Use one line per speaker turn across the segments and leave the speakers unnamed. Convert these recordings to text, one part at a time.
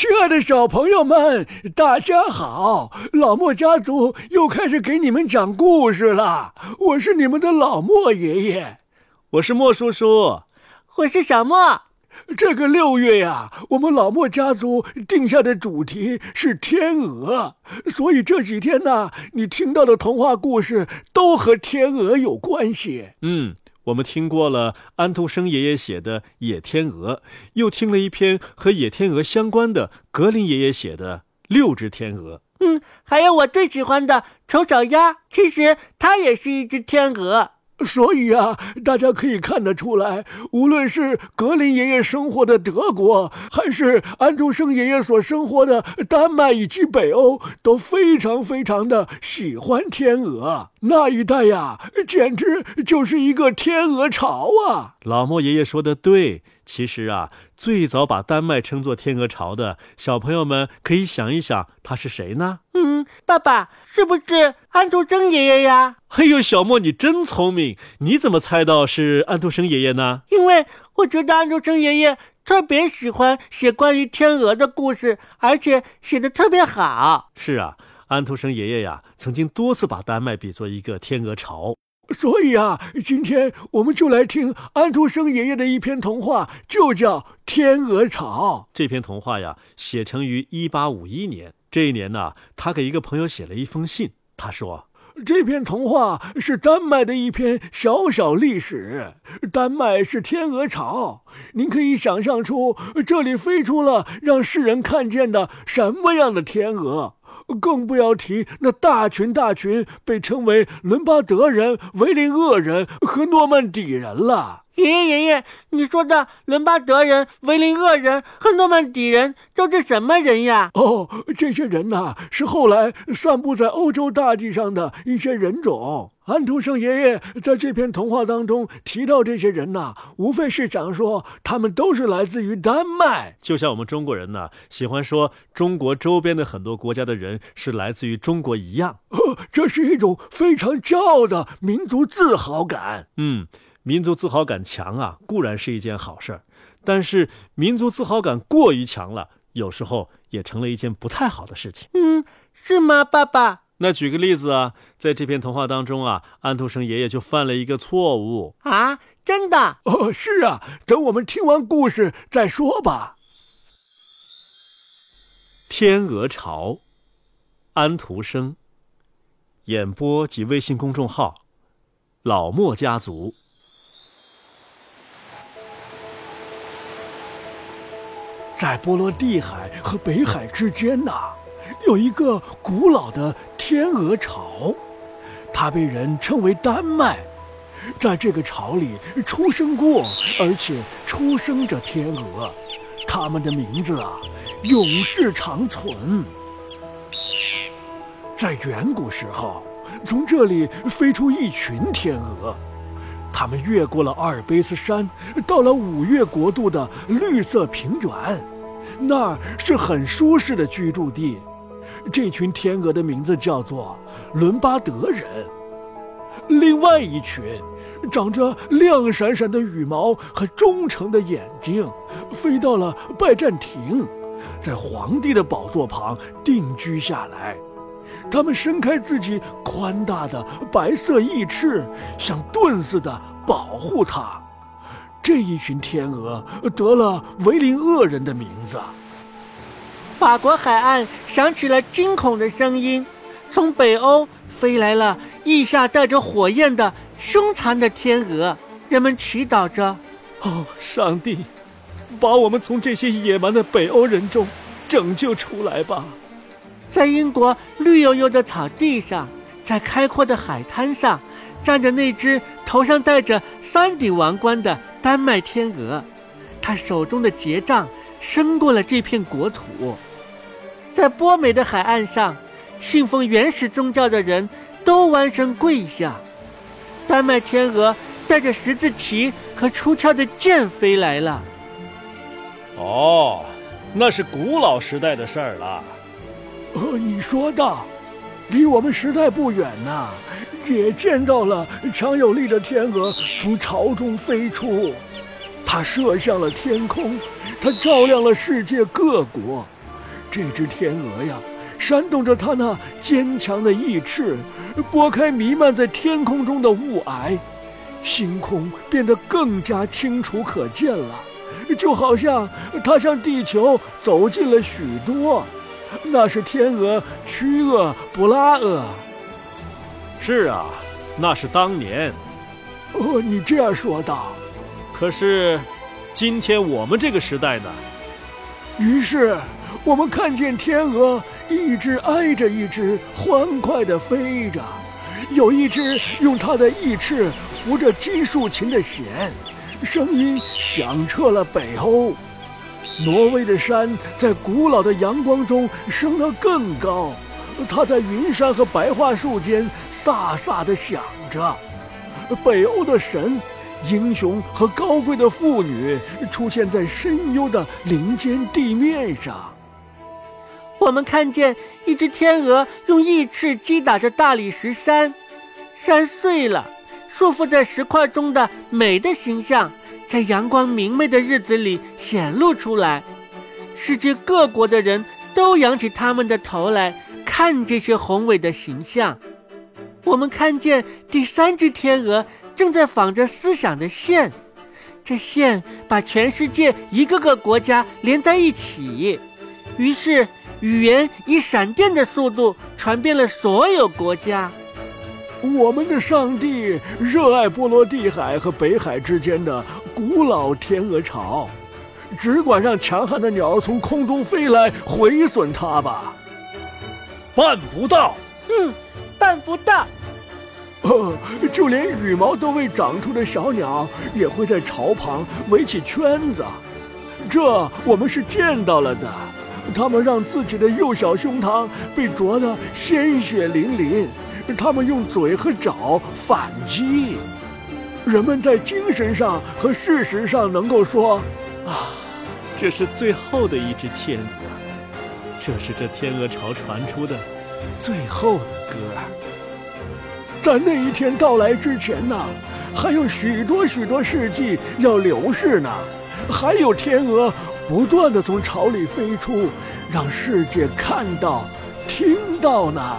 亲爱的小朋友们，大家好！老莫家族又开始给你们讲故事了。我是你们的老莫爷爷，
我是莫叔叔，
我是小莫。
这个六月呀，我们老莫家族定下的主题是天鹅，所以这几天呢，你听到的童话故事都和天鹅有关系。
嗯。我们听过了安徒生爷爷写的《野天鹅》，又听了一篇和野天鹅相关的格林爷爷写的《六只天鹅》。
嗯，还有我最喜欢的丑小鸭，其实它也是一只天鹅。
所以啊，大家可以看得出来，无论是格林爷爷生活的德国，还是安徒生爷爷所生活的丹麦以及北欧，都非常非常的喜欢天鹅。那一带呀，简直就是一个天鹅巢啊！
老莫爷爷说的对。其实啊，最早把丹麦称作天鹅巢的小朋友们，可以想一想，他是谁呢？
嗯，爸爸是不是安徒生爷爷呀？
哎呦，小莫你真聪明，你怎么猜到是安徒生爷爷呢？
因为我觉得安徒生爷爷特别喜欢写关于天鹅的故事，而且写的特别好。
是啊，安徒生爷爷呀，曾经多次把丹麦比作一个天鹅巢。
所以啊，今天我们就来听安徒生爷爷的一篇童话，就叫《天鹅巢》。
这篇童话呀，写成于一八五一年。这一年呢，他给一个朋友写了一封信。他说：“
这篇童话是丹麦的一篇小小历史。丹麦是天鹅巢，您可以想象出这里飞出了让世人看见的什么样的天鹅。”更不要提那大群大群被称为伦巴德人、维林厄人和诺曼底人了。
爷爷爷爷，你说的伦巴德人、维林厄人和诺曼底人都是什么人呀？
哦，这些人呐，是后来散布在欧洲大地上的一些人种。安徒生爷爷在这篇童话当中提到这些人呐，无非是想说他们都是来自于丹麦，
就像我们中国人呢喜欢说中国周边的很多国家的人是来自于中国一样。
这是一种非常骄傲的民族自豪感。
嗯。民族自豪感强啊，固然是一件好事儿，但是民族自豪感过于强了，有时候也成了一件不太好的事情。
嗯，是吗，爸爸？
那举个例子啊，在这篇童话当中啊，安徒生爷爷就犯了一个错误
啊，真的？
哦，是啊，等我们听完故事再说吧。
天鹅巢，安徒生，演播及微信公众号，老莫家族。
在波罗的海和北海之间呐，有一个古老的天鹅巢，它被人称为丹麦。在这个巢里出生过，而且出生着天鹅，它们的名字啊，永世长存。在远古时候，从这里飞出一群天鹅。他们越过了阿尔卑斯山，到了五岳国度的绿色平原，那儿是很舒适的居住地。这群天鹅的名字叫做伦巴德人。另外一群，长着亮闪闪的羽毛和忠诚的眼睛，飞到了拜占庭，在皇帝的宝座旁定居下来。他们伸开自己宽大的白色翼翅，像盾似的保护它。这一群天鹅得了维林厄人的名字。
法国海岸响起了惊恐的声音，从北欧飞来了翼下带着火焰的凶残的天鹅。人们祈祷着：“
哦，上帝，把我们从这些野蛮的北欧人中拯救出来吧！”
在英国绿油油的草地上，在开阔的海滩上，站着那只头上戴着三顶王冠的丹麦天鹅，它手中的结杖伸过了这片国土。在波美的海岸上，信奉原始宗教的人都弯身跪下。丹麦天鹅带着十字旗和出鞘的剑飞来了。
哦，那是古老时代的事儿了。
呃，你说的，离我们时代不远呐，也见到了强有力的天鹅从巢中飞出，它射向了天空，它照亮了世界各国。这只天鹅呀，扇动着它那坚强的翼翅，拨开弥漫在天空中的雾霭，星空变得更加清楚可见了，就好像它向地球走近了许多。那是天鹅曲厄布拉厄。
是啊，那是当年。
哦，你这样说道。
可是，今天我们这个时代呢？
于是，我们看见天鹅一只挨着一只欢快地飞着，有一只用它的翼翅扶着金竖琴的弦，声音响彻了北欧。挪威的山在古老的阳光中升得更高，它在云山和白桦树间飒飒地响着。北欧的神、英雄和高贵的妇女出现在深幽的林间地面上。
我们看见一只天鹅用翼翅击打着大理石山，山碎了，束缚在石块中的美的形象。在阳光明媚的日子里显露出来，世界各国的人都仰起他们的头来看这些宏伟的形象。我们看见第三只天鹅正在纺着思想的线，这线把全世界一个个国家连在一起，于是语言以闪电的速度传遍了所有国家。
我们的上帝热爱波罗的海和北海之间的古老天鹅巢，只管让强悍的鸟从空中飞来毁损它吧。
办不到。
嗯，办不到。
呃，就连羽毛都未长出的小鸟也会在巢旁围起圈子，这我们是见到了的。它们让自己的幼小胸膛被啄得鲜血淋淋。他们用嘴和爪反击，人们在精神上和事实上能够说：“
啊，这是最后的一只天鹅，这是这天鹅巢传出的最后的歌。”
在那一天到来之前呢，还有许多许多世纪要流逝呢，还有天鹅不断的从巢里飞出，让世界看到、听到呢。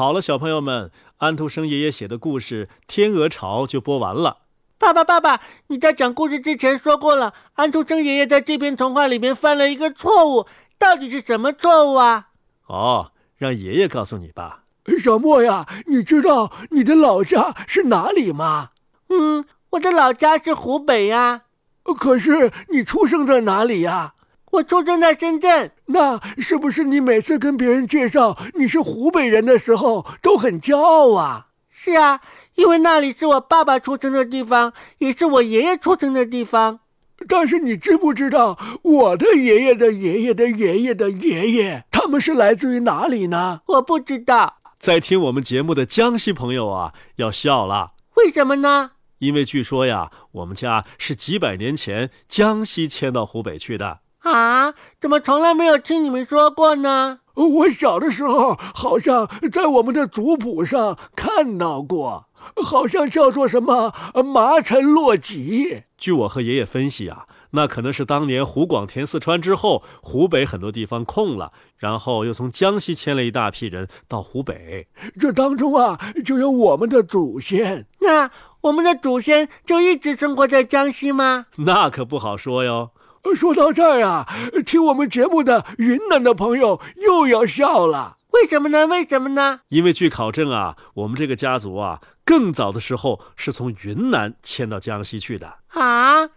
好了，小朋友们，安徒生爷爷写的故事《天鹅巢》就播完了。
爸爸，爸爸，你在讲故事之前说过了，安徒生爷爷在这篇童话里面犯了一个错误，到底是什么错误啊？
哦，让爷爷告诉你吧。
小莫呀，你知道你的老家是哪里吗？
嗯，我的老家是湖北呀。
可是你出生在哪里呀？
我出生在深圳，
那是不是你每次跟别人介绍你是湖北人的时候都很骄傲啊？
是啊，因为那里是我爸爸出生的地方，也是我爷爷出生的地方。
但是你知不知道我的爷爷的爷爷的爷爷的爷爷，他们是来自于哪里呢？
我不知道。
在听我们节目的江西朋友啊，要笑了。
为什么呢？
因为据说呀，我们家是几百年前江西迁到湖北去的。
啊，怎么从来没有听你们说过呢？
我小的时候好像在我们的族谱上看到过，好像叫做什么麻陈洛吉。
据我和爷爷分析啊，那可能是当年湖广填四川之后，湖北很多地方空了，然后又从江西迁了一大批人到湖北，
这当中啊就有我们的祖先。
那我们的祖先就一直生活在江西吗？
那可不好说哟。
说到这儿啊，听我们节目的云南的朋友又要笑了。
为什么呢？为什么呢？
因为据考证啊，我们这个家族啊，更早的时候是从云南迁到江西去的。
啊，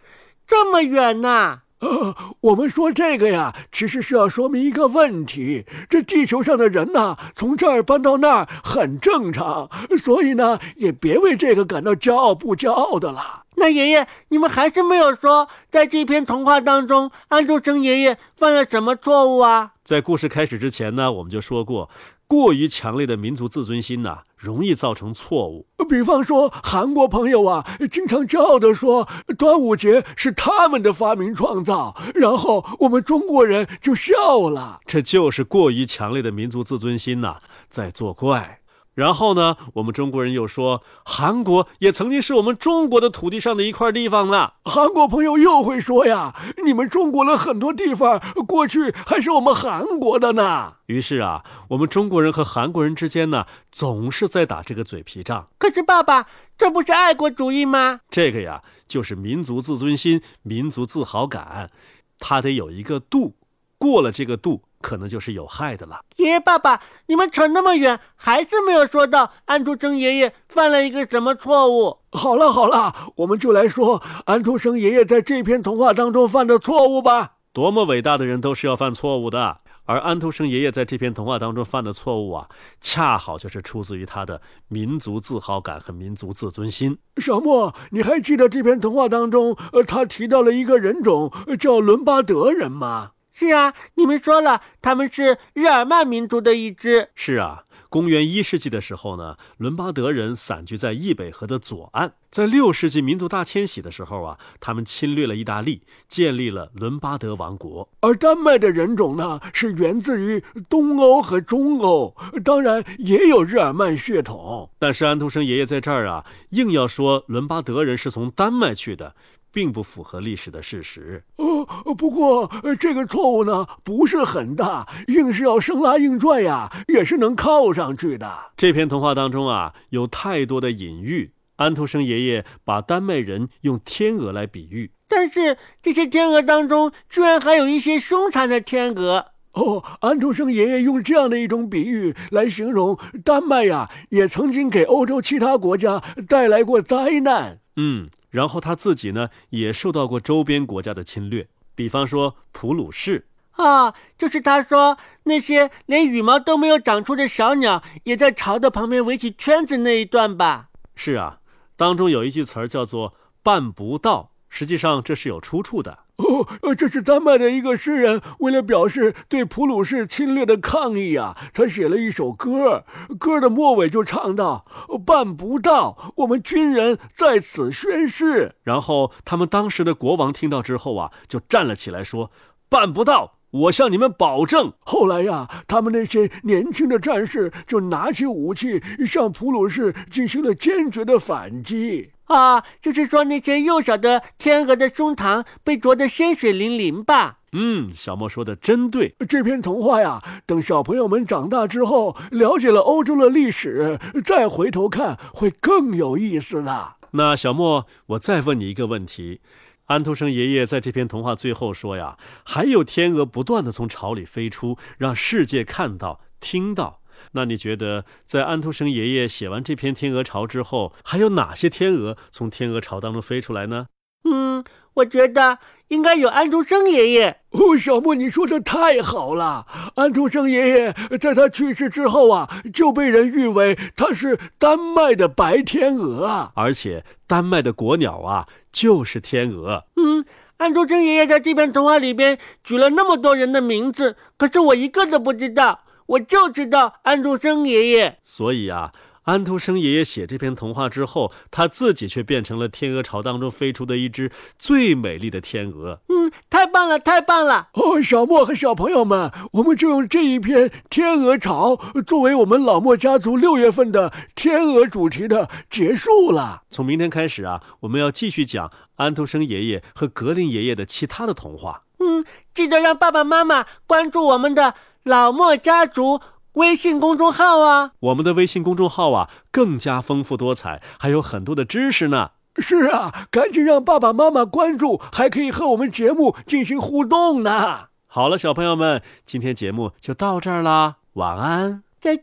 这么远呐！
呃，我们说这个呀，其实是要说明一个问题：这地球上的人呐，从这儿搬到那儿很正常，所以呢，也别为这个感到骄傲不骄傲的了。
那爷爷，你们还是没有说，在这篇童话当中，安徒生爷爷犯了什么错误啊？
在故事开始之前呢，我们就说过，过于强烈的民族自尊心呐，容易造成错误。
比方说，韩国朋友啊，经常骄傲地说端午节是他们的发明创造，然后我们中国人就笑了。
这就是过于强烈的民族自尊心呐，在作怪。然后呢，我们中国人又说，韩国也曾经是我们中国的土地上的一块地方呢。
韩国朋友又会说呀，你们中国的很多地方过去还是我们韩国的呢。
于是啊，我们中国人和韩国人之间呢，总是在打这个嘴皮仗。
可是爸爸，这不是爱国主义吗？
这个呀，就是民族自尊心、民族自豪感，它得有一个度，过了这个度。可能就是有害的了。
爷爷、爸爸，你们扯那么远，还是没有说到安徒生爷爷犯了一个什么错误？
好了好了，我们就来说安徒生爷爷在这篇童话当中犯的错误吧。
多么伟大的人都是要犯错误的，而安徒生爷爷在这篇童话当中犯的错误啊，恰好就是出自于他的民族自豪感和民族自尊心。
小莫，你还记得这篇童话当中，呃，他提到了一个人种叫伦巴德人吗？
是啊，你们说了，他们是日耳曼民族的一支。
是啊，公元一世纪的时候呢，伦巴德人散居在易北河的左岸。在六世纪民族大迁徙的时候啊，他们侵略了意大利，建立了伦巴德王国。
而丹麦的人种呢，是源自于东欧和中欧，当然也有日耳曼血统。
但是安徒生爷爷在这儿啊，硬要说伦巴德人是从丹麦去的。并不符合历史的事实。
呃，不过这个错误呢不是很大，硬是要生拉硬拽呀，也是能靠上去的。
这篇童话当中啊，有太多的隐喻。安徒生爷爷把丹麦人用天鹅来比喻，
但是这些天鹅当中居然还有一些凶残的天鹅。
哦，安徒生爷爷用这样的一种比喻来形容丹麦呀，也曾经给欧洲其他国家带来过灾难。
嗯。然后他自己呢，也受到过周边国家的侵略，比方说普鲁士
啊，就是他说那些连羽毛都没有长出的小鸟，也在巢的旁边围起圈子那一段吧？
是啊，当中有一句词儿叫做“办不到”。实际上这是有出处的
哦，这是丹麦的一个诗人为了表示对普鲁士侵略的抗议啊，他写了一首歌，歌的末尾就唱到：“办不到，我们军人在此宣誓。”
然后他们当时的国王听到之后啊，就站了起来说：“办不到，我向你们保证。”
后来呀，他们那些年轻的战士就拿起武器向普鲁士进行了坚决的反击。
啊，就是说那些幼小的天鹅的胸膛被啄得鲜血淋淋吧？
嗯，小莫说的真对。
这篇童话呀，等小朋友们长大之后，了解了欧洲的历史，再回头看会更有意思的。
那小莫，我再问你一个问题：安徒生爷爷在这篇童话最后说呀，还有天鹅不断的从巢里飞出，让世界看到、听到。那你觉得，在安徒生爷爷写完这篇《天鹅巢》之后，还有哪些天鹅从天鹅巢当中飞出来呢？
嗯，我觉得应该有安徒生爷爷。
哦，小莫，你说的太好了！安徒生爷爷在他去世之后啊，就被人誉为他是丹麦的白天鹅，
而且丹麦的国鸟啊就是天鹅。
嗯，安徒生爷爷在这篇童话里边举了那么多人的名字，可是我一个都不知道。我就知道安徒生爷爷，
所以啊，安徒生爷爷写这篇童话之后，他自己却变成了天鹅巢当中飞出的一只最美丽的天鹅。
嗯，太棒了，太棒了！
哦，小莫和小朋友们，我们就用这一篇《天鹅巢》作为我们老莫家族六月份的天鹅主题的结束了。
从明天开始啊，我们要继续讲安徒生爷爷和格林爷爷的其他的童话。
嗯，记得让爸爸妈妈关注我们的。老莫家族微信公众号啊，
我们的微信公众号啊更加丰富多彩，还有很多的知识呢。
是啊，赶紧让爸爸妈妈关注，还可以和我们节目进行互动呢。
好了，小朋友们，今天节目就到这儿啦，晚安，
再见。